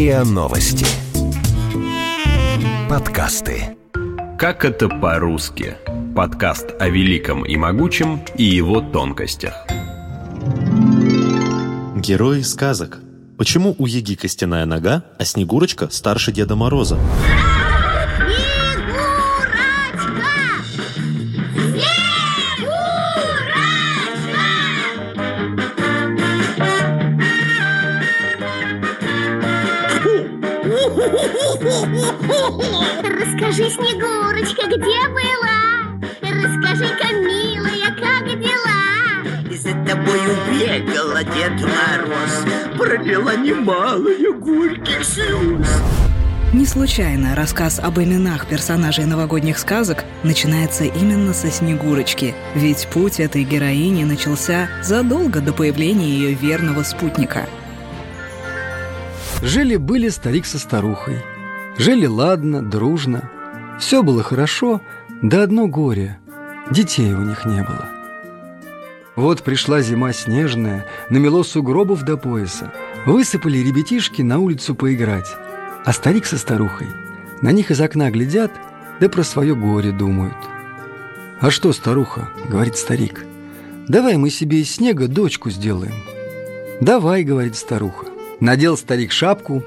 РИА Новости. Подкасты. Как это по-русски? Подкаст о великом и могучем и его тонкостях. Герои сказок. Почему у Еги костяная нога, а Снегурочка старше Деда Мороза? Снегурочка, где была? Расскажи-ка, милая, как дела? И за тобою бегала Дед Мороз Пролила немалые горьких слез Не случайно рассказ об именах персонажей новогодних сказок начинается именно со Снегурочки, ведь путь этой героини начался задолго до появления ее верного спутника. Жили-были старик со старухой. Жили ладно, дружно. Все было хорошо, да одно горе. Детей у них не было. Вот пришла зима снежная, намело сугробов до пояса. Высыпали ребятишки на улицу поиграть. А старик со старухой на них из окна глядят, да про свое горе думают. «А что, старуха?» — говорит старик. «Давай мы себе из снега дочку сделаем». «Давай», — говорит старуха. Надел старик шапку,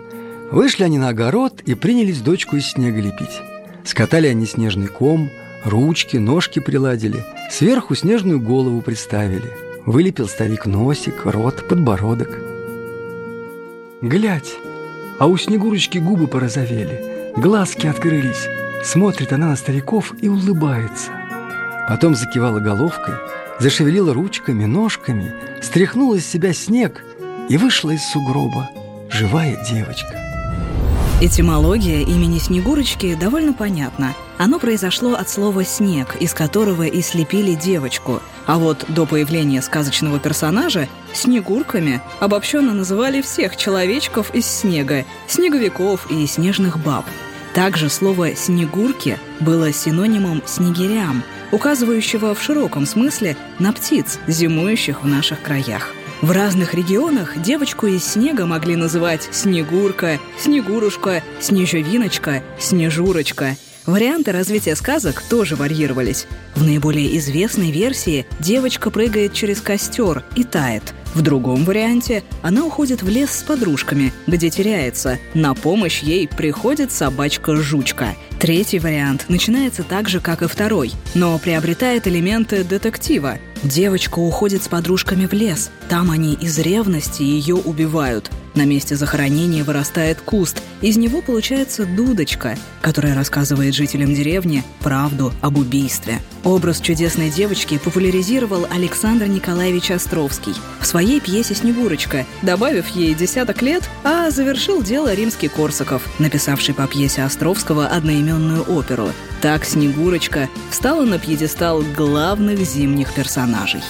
вышли они на огород и принялись дочку из снега лепить. Скатали они снежный ком, ручки, ножки приладили, сверху снежную голову приставили. Вылепил старик носик, рот, подбородок. Глядь, а у Снегурочки губы порозовели, глазки открылись. Смотрит она на стариков и улыбается. Потом закивала головкой, зашевелила ручками, ножками, стряхнула из себя снег и вышла из сугроба живая девочка. Этимология имени Снегурочки довольно понятна. Оно произошло от слова «снег», из которого и слепили девочку. А вот до появления сказочного персонажа снегурками обобщенно называли всех человечков из снега, снеговиков и снежных баб. Также слово «снегурки» было синонимом «снегирям», указывающего в широком смысле на птиц, зимующих в наших краях. В разных регионах девочку из снега могли называть Снегурка, Снегурушка, Снежевиночка, Снежурочка. Варианты развития сказок тоже варьировались. В наиболее известной версии девочка прыгает через костер и тает. В другом варианте она уходит в лес с подружками, где теряется. На помощь ей приходит собачка-жучка. Третий вариант начинается так же, как и второй, но приобретает элементы детектива. Девочка уходит с подружками в лес. Там они из ревности ее убивают. На месте захоронения вырастает куст. Из него получается дудочка, которая рассказывает жителям деревни правду об убийстве. Образ чудесной девочки популяризировал Александр Николаевич Островский в своей пьесе «Снегурочка», добавив ей десяток лет, а завершил дело римский Корсаков, написавший по пьесе Островского одноименную оперу. Так Снегурочка встала на пьедестал главных зимних персонажей.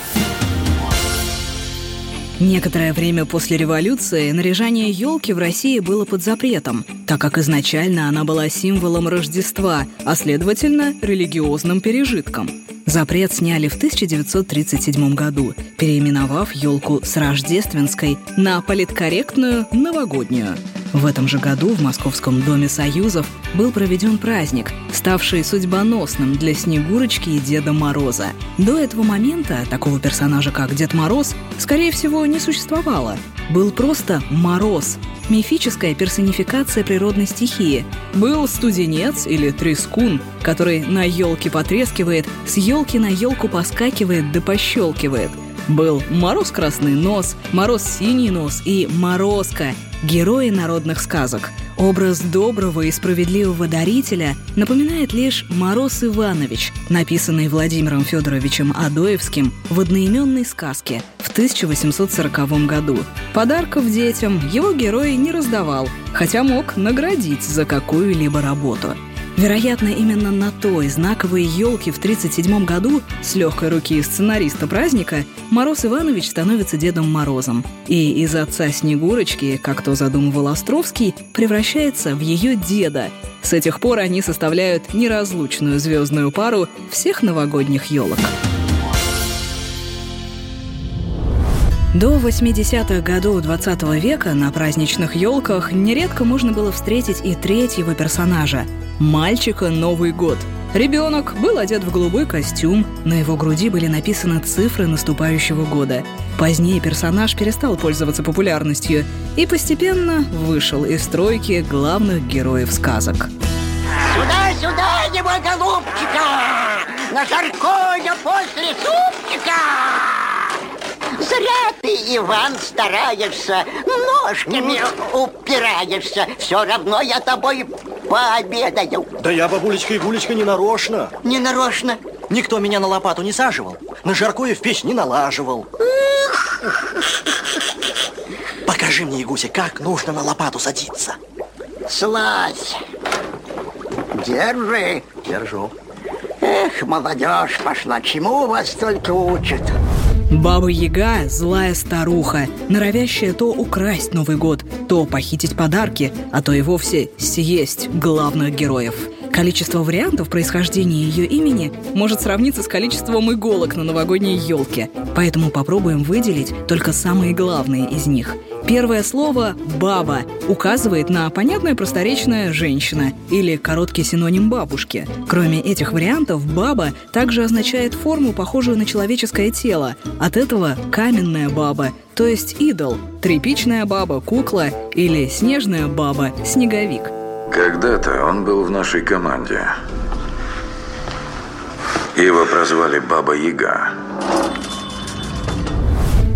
Некоторое время после революции наряжание елки в России было под запретом, так как изначально она была символом Рождества, а следовательно религиозным пережитком. Запрет сняли в 1937 году, переименовав елку с рождественской на политкорректную новогоднюю. В этом же году в Московском Доме Союзов был проведен праздник, ставший судьбоносным для Снегурочки и Деда Мороза. До этого момента такого персонажа, как Дед Мороз, скорее всего, не существовало. Был просто Мороз, мифическая персонификация природной стихии. Был студенец или трескун, который на елке потрескивает, с елки на елку поскакивает да пощелкивает. Был Мороз Красный Нос, Мороз Синий Нос и Морозка, герои народных сказок. Образ доброго и справедливого дарителя напоминает лишь Мороз Иванович, написанный Владимиром Федоровичем Адоевским в одноименной сказке в 1840 году. Подарков детям его герой не раздавал, хотя мог наградить за какую-либо работу – Вероятно, именно на той знаковой елке в 1937 году с легкой руки сценариста праздника Мороз Иванович становится Дедом Морозом. И из отца Снегурочки, как то задумывал Островский, превращается в ее деда. С этих пор они составляют неразлучную звездную пару всех новогодних елок. До 80-х годов 20 века на праздничных елках нередко можно было встретить и третьего персонажа – мальчика Новый год. Ребенок был одет в голубой костюм, на его груди были написаны цифры наступающего года. Позднее персонаж перестал пользоваться популярностью и постепенно вышел из стройки главных героев сказок. Сюда, сюда, его голубчика! На жаркое после супчика! Зря ты, Иван, стараешься, ножками упираешься. Все равно я тобой пообедаю. Да я, бабулечка и гулечка, не нарочно. Не нарочно. Никто меня на лопату не саживал. На жаркое в печь не налаживал. Покажи мне, Игуся, как нужно на лопату садиться. Слазь. Держи. Держу. Эх, молодежь пошла, чему вас только учат? Баба Яга – злая старуха, норовящая то украсть Новый год, то похитить подарки, а то и вовсе съесть главных героев. Количество вариантов происхождения ее имени может сравниться с количеством иголок на новогодней елке, поэтому попробуем выделить только самые главные из них – Первое слово «баба» указывает на понятное просторечное «женщина» или короткий синоним «бабушки». Кроме этих вариантов, «баба» также означает форму, похожую на человеческое тело. От этого «каменная баба», то есть идол, тряпичная баба, кукла или снежная баба, снеговик. Когда-то он был в нашей команде. Его прозвали Баба Яга.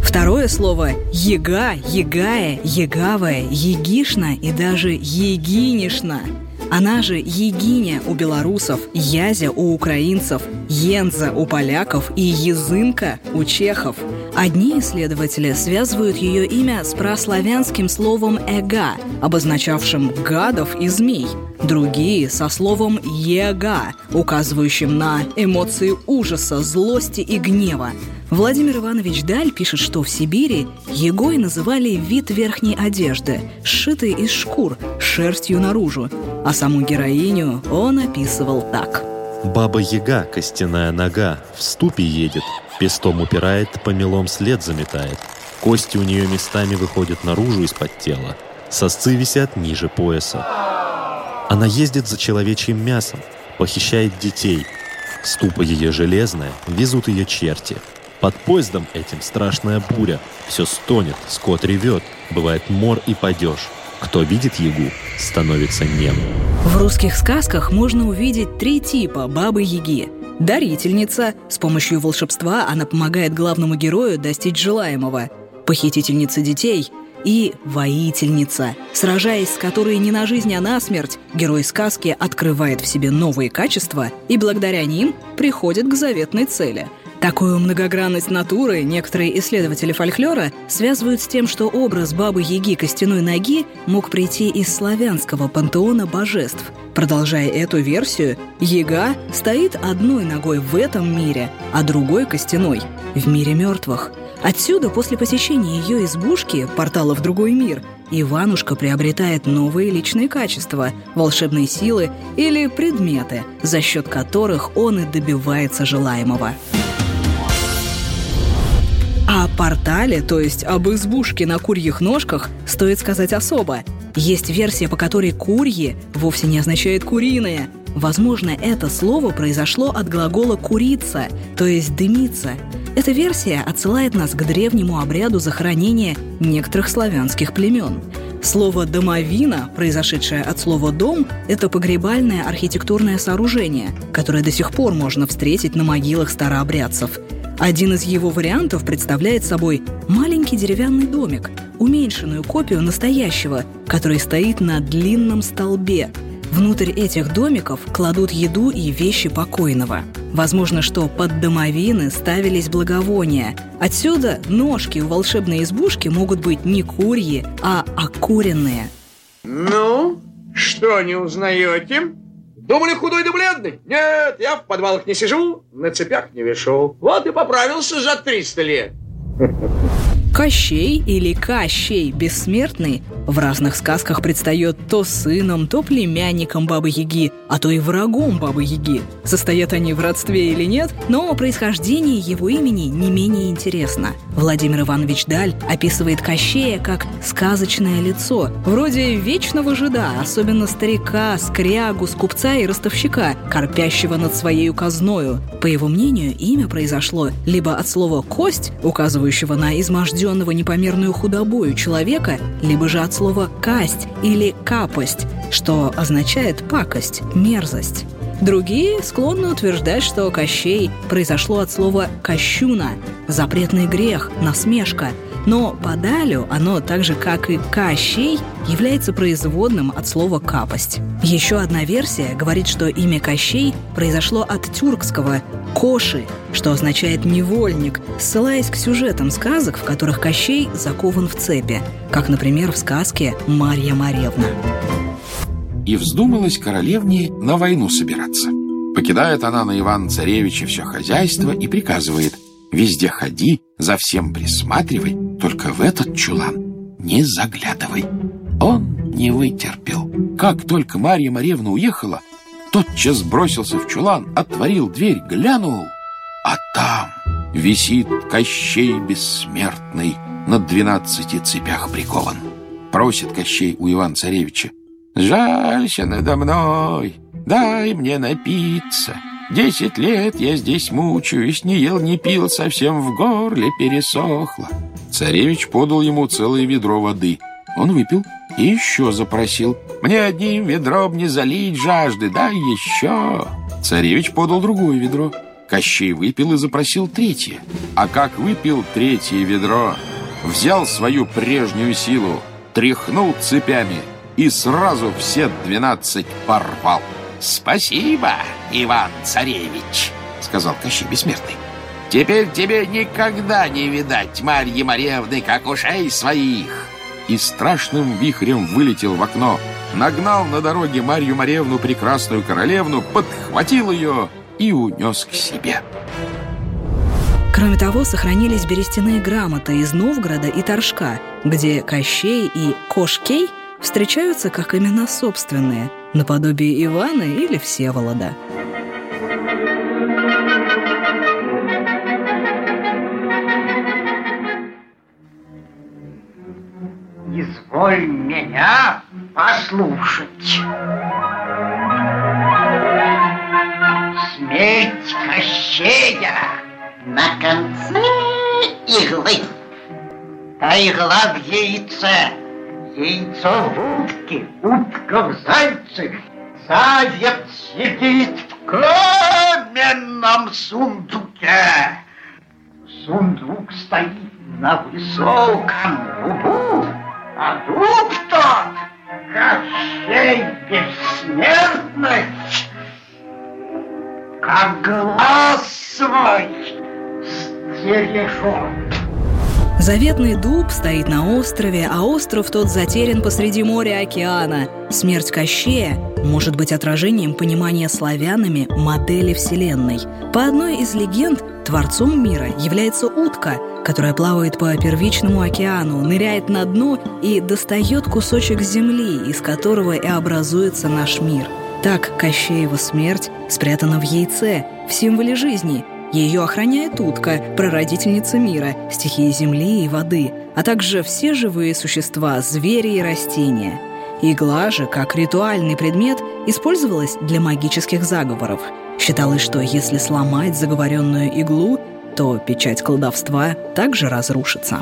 Второе слово «ега», «егая», «егавая», «егишна» и даже «егинишна». Она же егиня у белорусов, язя у украинцев, енза у поляков и язынка у чехов. Одни исследователи связывают ее имя с прославянским словом «эга», обозначавшим гадов и змей. Другие – со словом «ега», указывающим на эмоции ужаса, злости и гнева. Владимир Иванович Даль пишет, что в Сибири егой называли вид верхней одежды, сшитый из шкур, шерстью наружу, а саму героиню он описывал так. Баба-яга, костяная нога, в ступе едет, пестом упирает, помелом след заметает. Кости у нее местами выходят наружу из-под тела, сосцы висят ниже пояса. Она ездит за человечьим мясом, похищает детей. Ступа ее железная, везут ее черти – под поездом этим страшная буря. Все стонет, скот ревет, бывает мор и падеж. Кто видит ягу, становится нем. В русских сказках можно увидеть три типа бабы-яги. Дарительница. С помощью волшебства она помогает главному герою достичь желаемого. Похитительница детей и воительница, сражаясь с которой не на жизнь, а на смерть, герой сказки открывает в себе новые качества и благодаря ним приходит к заветной цели – Такую многогранность натуры некоторые исследователи фольклора связывают с тем, что образ бабы-яги костяной ноги мог прийти из славянского пантеона божеств. Продолжая эту версию, яга стоит одной ногой в этом мире, а другой костяной – в мире мертвых. Отсюда, после посещения ее избушки, портала в другой мир, Иванушка приобретает новые личные качества, волшебные силы или предметы, за счет которых он и добивается желаемого. О портале, то есть об избушке на курьих ножках, стоит сказать особо. Есть версия, по которой «курьи» вовсе не означает «куриное». Возможно, это слово произошло от глагола «курица», то есть «дымиться». Эта версия отсылает нас к древнему обряду захоронения некоторых славянских племен. Слово «домовина», произошедшее от слова «дом», это погребальное архитектурное сооружение, которое до сих пор можно встретить на могилах старообрядцев – один из его вариантов представляет собой маленький деревянный домик, уменьшенную копию настоящего, который стоит на длинном столбе. Внутрь этих домиков кладут еду и вещи покойного. Возможно, что под домовины ставились благовония. Отсюда ножки у волшебной избушки могут быть не курьи, а окуренные. Ну, что не узнаете? Думали, худой да бледный? Нет, я в подвалах не сижу, на цепях не вешу. Вот и поправился за 300 лет. Кощей или Кощей Бессмертный в разных сказках предстает то сыном, то племянником Бабы-Яги, а то и врагом Бабы-Яги. Состоят они в родстве или нет, но происхождение его имени не менее интересно. Владимир Иванович Даль описывает Кощея как сказочное лицо, вроде вечного жида, особенно старика, скрягу, скупца и ростовщика, корпящего над своей казною. По его мнению, имя произошло либо от слова «кость», указывающего на изможденного непомерную худобою человека, либо же от слова «касть» или «капость», что означает «пакость», «мерзость». Другие склонны утверждать, что Кощей произошло от слова «кощуна» – запретный грех, насмешка. Но подалю оно, так же как и «Кощей», является производным от слова «капость». Еще одна версия говорит, что имя Кощей произошло от тюркского «коши», что означает «невольник», ссылаясь к сюжетам сказок, в которых Кощей закован в цепи, как, например, в сказке «Марья Маревна» и вздумалась королевне на войну собираться. Покидает она на Ивана-Царевича все хозяйство и приказывает «Везде ходи, за всем присматривай, только в этот чулан не заглядывай». Он не вытерпел. Как только Марья Маревна уехала, тотчас бросился в чулан, отворил дверь, глянул, а там висит Кощей Бессмертный на двенадцати цепях прикован. Просит Кощей у Ивана-Царевича Жалься надо мной, дай мне напиться. Десять лет я здесь мучаюсь, не ел, не пил, совсем в горле пересохло. Царевич подал ему целое ведро воды. Он выпил и еще запросил. Мне одним ведром не залить жажды, дай еще. Царевич подал другое ведро. Кощей выпил и запросил третье. А как выпил третье ведро, взял свою прежнюю силу, тряхнул цепями — и сразу все двенадцать порвал. «Спасибо, Иван-Царевич», — сказал Кощей Бессмертный. «Теперь тебе никогда не видать Марьи Марьевны, как ушей своих!» И страшным вихрем вылетел в окно, нагнал на дороге Марью Марьевну, прекрасную королевну, подхватил ее и унес к себе. Кроме того, сохранились берестяные грамоты из Новгорода и Торжка, где Кощей и Кошкей встречаются как имена собственные, наподобие Ивана или Всеволода. Изволь меня послушать. Смерть Кощея на конце иглы. Та игла в яйце яйцо в утке, утка в зайце, заяц сидит в каменном сундуке. Сундук стоит на высоком дубу, а дуб тот, Кощей бессмертный, как глаз свой стережет. Заветный дуб стоит на острове, а остров тот затерян посреди моря океана. Смерть Кощея может быть отражением понимания славянами модели Вселенной. По одной из легенд, творцом мира является утка, которая плавает по первичному океану, ныряет на дно и достает кусочек земли, из которого и образуется наш мир. Так Кощеева смерть спрятана в яйце, в символе жизни – ее охраняет утка, прародительница мира, стихии земли и воды, а также все живые существа, звери и растения. Игла же, как ритуальный предмет, использовалась для магических заговоров. Считалось, что если сломать заговоренную иглу, то печать колдовства также разрушится.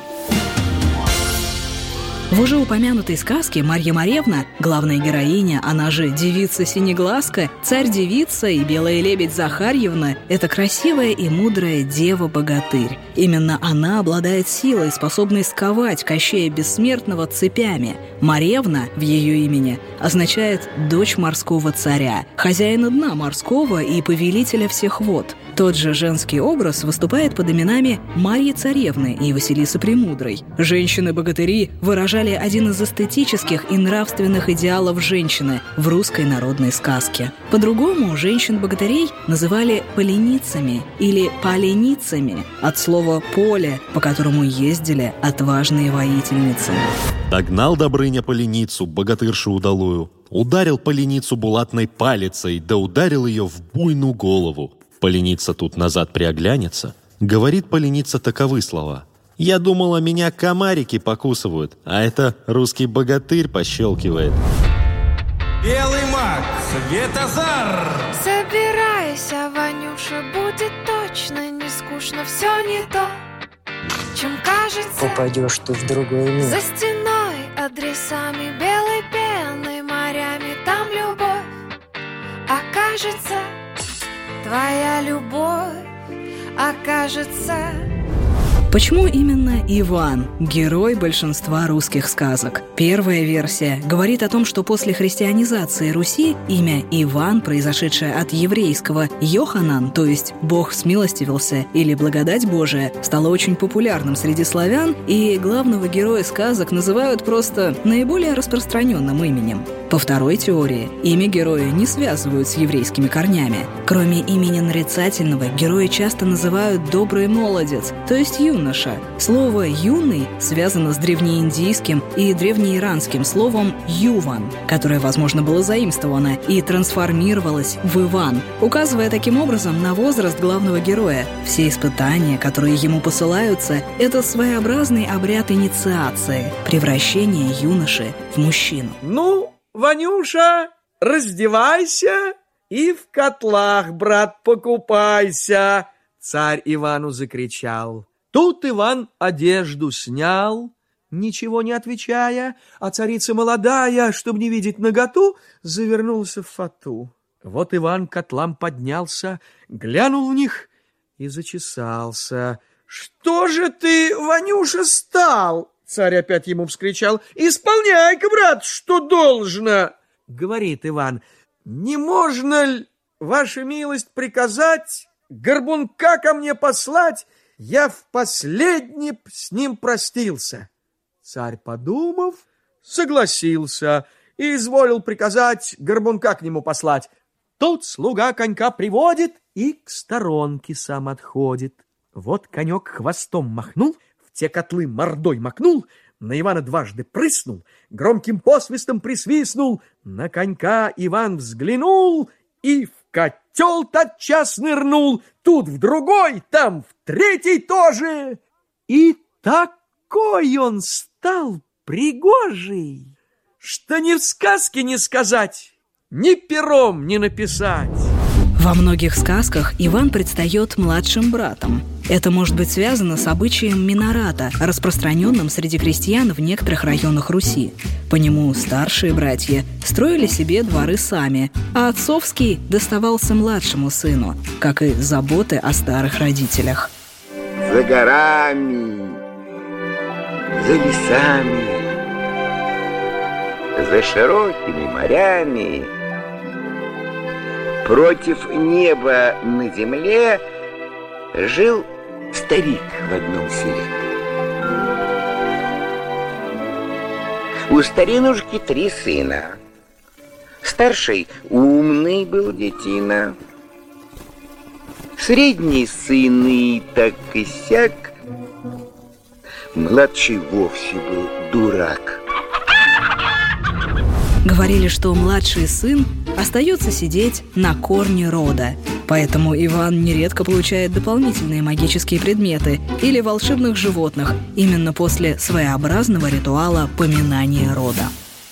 В уже упомянутой сказке Марья Маревна, главная героиня, она же девица Синеглазка, царь-девица и белая лебедь Захарьевна – это красивая и мудрая дева-богатырь. Именно она обладает силой, способной сковать Кощея Бессмертного цепями. Маревна в ее имени означает «дочь морского царя», хозяина дна морского и повелителя всех вод. Тот же женский образ выступает под именами Марьи Царевны и Василисы Премудрой. Женщины-богатыри выражали один из эстетических и нравственных идеалов женщины в русской народной сказке. По-другому женщин-богатырей называли поленицами или поленицами от слова «поле», по которому ездили отважные воительницы. Догнал Добрыня поленицу, богатыршу удалую. Ударил поленицу булатной палицей, да ударил ее в буйную голову. Поленица тут назад приоглянется. Говорит поленица таковы слова. «Я думала, меня комарики покусывают, а это русский богатырь пощелкивает». Белый маг, Светозар! Собирайся, Ванюша, будет точно не скучно, все не то, чем кажется. Попадешь ты в другой мир. За стеной адресами белой пеной, морями там любовь окажется. Твоя любовь окажется. Почему именно Иван – герой большинства русских сказок? Первая версия говорит о том, что после христианизации Руси имя Иван, произошедшее от еврейского «Йоханан», то есть «Бог смилостивился» или «Благодать Божия», стало очень популярным среди славян, и главного героя сказок называют просто наиболее распространенным именем. По второй теории, имя героя не связывают с еврейскими корнями. Кроме имени нарицательного, героя часто называют «добрый молодец», то есть юноша. Слово «юный» связано с древнеиндийским и древнеиранским словом «юван», которое, возможно, было заимствовано и трансформировалось в «Иван», указывая таким образом на возраст главного героя. Все испытания, которые ему посылаются, это своеобразный обряд инициации, превращение юноши в мужчину. Ну, Ванюша, раздевайся и в котлах, брат, покупайся, царь Ивану закричал. Тут Иван одежду снял, ничего не отвечая, а царица молодая, чтобы не видеть наготу, завернулся в фату. Вот Иван к котлам поднялся, глянул в них и зачесался. «Что же ты, Ванюша, стал?» Царь опять ему вскричал. «Исполняй-ка, брат, что должно!» Говорит Иван. «Не можно ли, ваша милость, приказать горбунка ко мне послать? Я в последний с ним простился». Царь, подумав, согласился и изволил приказать горбунка к нему послать. Тут слуга конька приводит и к сторонке сам отходит. Вот конек хвостом махнул, те котлы мордой макнул, на Ивана дважды прыснул, громким посвистом присвистнул, на конька Иван взглянул и в котел тотчас нырнул, тут в другой, там в третий тоже. И такой он стал пригожий, что ни в сказке не сказать, ни пером не написать. Во многих сказках Иван предстает младшим братом. Это может быть связано с обычаем минората, распространенным среди крестьян в некоторых районах Руси. По нему старшие братья строили себе дворы сами, а отцовский доставался младшему сыну, как и заботы о старых родителях. За горами, за лесами, за широкими морями Против неба на земле жил старик в одном селе. У старинушки три сына. Старший умный был детина. Средний сын и так и сяк. Младший вовсе был дурак. Говорили, что младший сын остается сидеть на корне рода. Поэтому Иван нередко получает дополнительные магические предметы или волшебных животных именно после своеобразного ритуала поминания рода.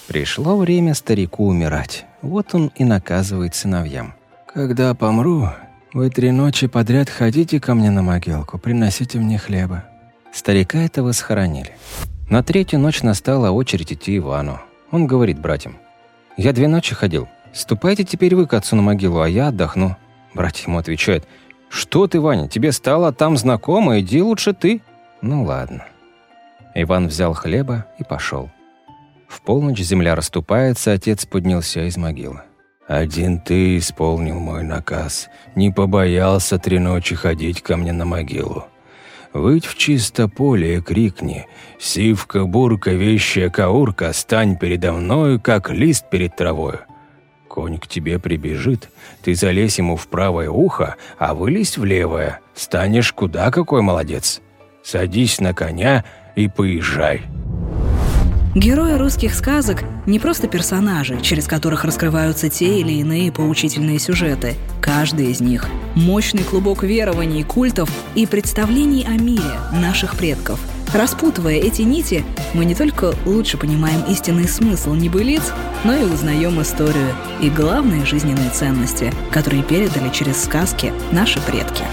Пришло время старику умирать. Вот он и наказывает сыновьям. «Когда помру, вы три ночи подряд ходите ко мне на могилку, приносите мне хлеба». Старика этого схоронили. На третью ночь настала очередь идти Ивану. Он говорит братьям, «Я две ночи ходил. Ступайте теперь вы к отцу на могилу, а я отдохну». Братья ему отвечают, «Что ты, Ваня, тебе стало там знакомо, иди лучше ты». Ну ладно. Иван взял хлеба и пошел. В полночь земля расступается, отец поднялся из могилы. Один ты исполнил мой наказ, не побоялся три ночи ходить ко мне на могилу. Выйдь в чисто поле и крикни «Сивка, бурка, вещая каурка, стань передо мною, как лист перед травою». Конь к тебе прибежит, ты залезь ему в правое ухо, а вылезь в левое. Станешь куда какой молодец. Садись на коня и поезжай». Герои русских сказок не просто персонажи, через которых раскрываются те или иные поучительные сюжеты. Каждый из них – мощный клубок верований, культов и представлений о мире наших предков. Распутывая эти нити, мы не только лучше понимаем истинный смысл небылиц, но и узнаем историю и главные жизненные ценности, которые передали через сказки наши предки.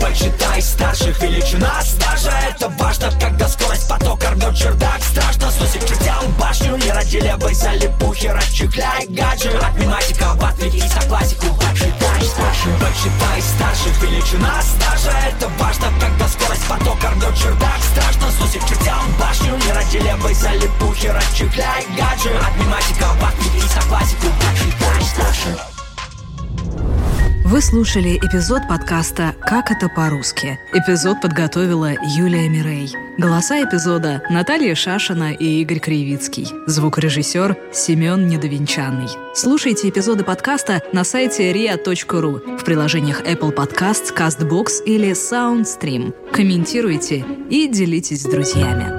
Почитай старших величина стажа Это важно, когда скорость потока рвет чердак. Страшно сносит чертям башню Не родили бы залипухи, расчехляй гаджи Математика в ответить на классику Почитай старших Почитай старших величина стажа Это важно, когда скорость потока рвет чердак. Страшно сносит чертям башню Не родили бы залипухи, расчехляй гаджи Математика в ответить на классику вы слушали эпизод подкаста «Как это по-русски». Эпизод подготовила Юлия Мирей. Голоса эпизода Наталья Шашина и Игорь Кривицкий. Звукорежиссер Семен Недовенчанный. Слушайте эпизоды подкаста на сайте ria.ru в приложениях Apple Podcasts, CastBox или SoundStream. Комментируйте и делитесь с друзьями.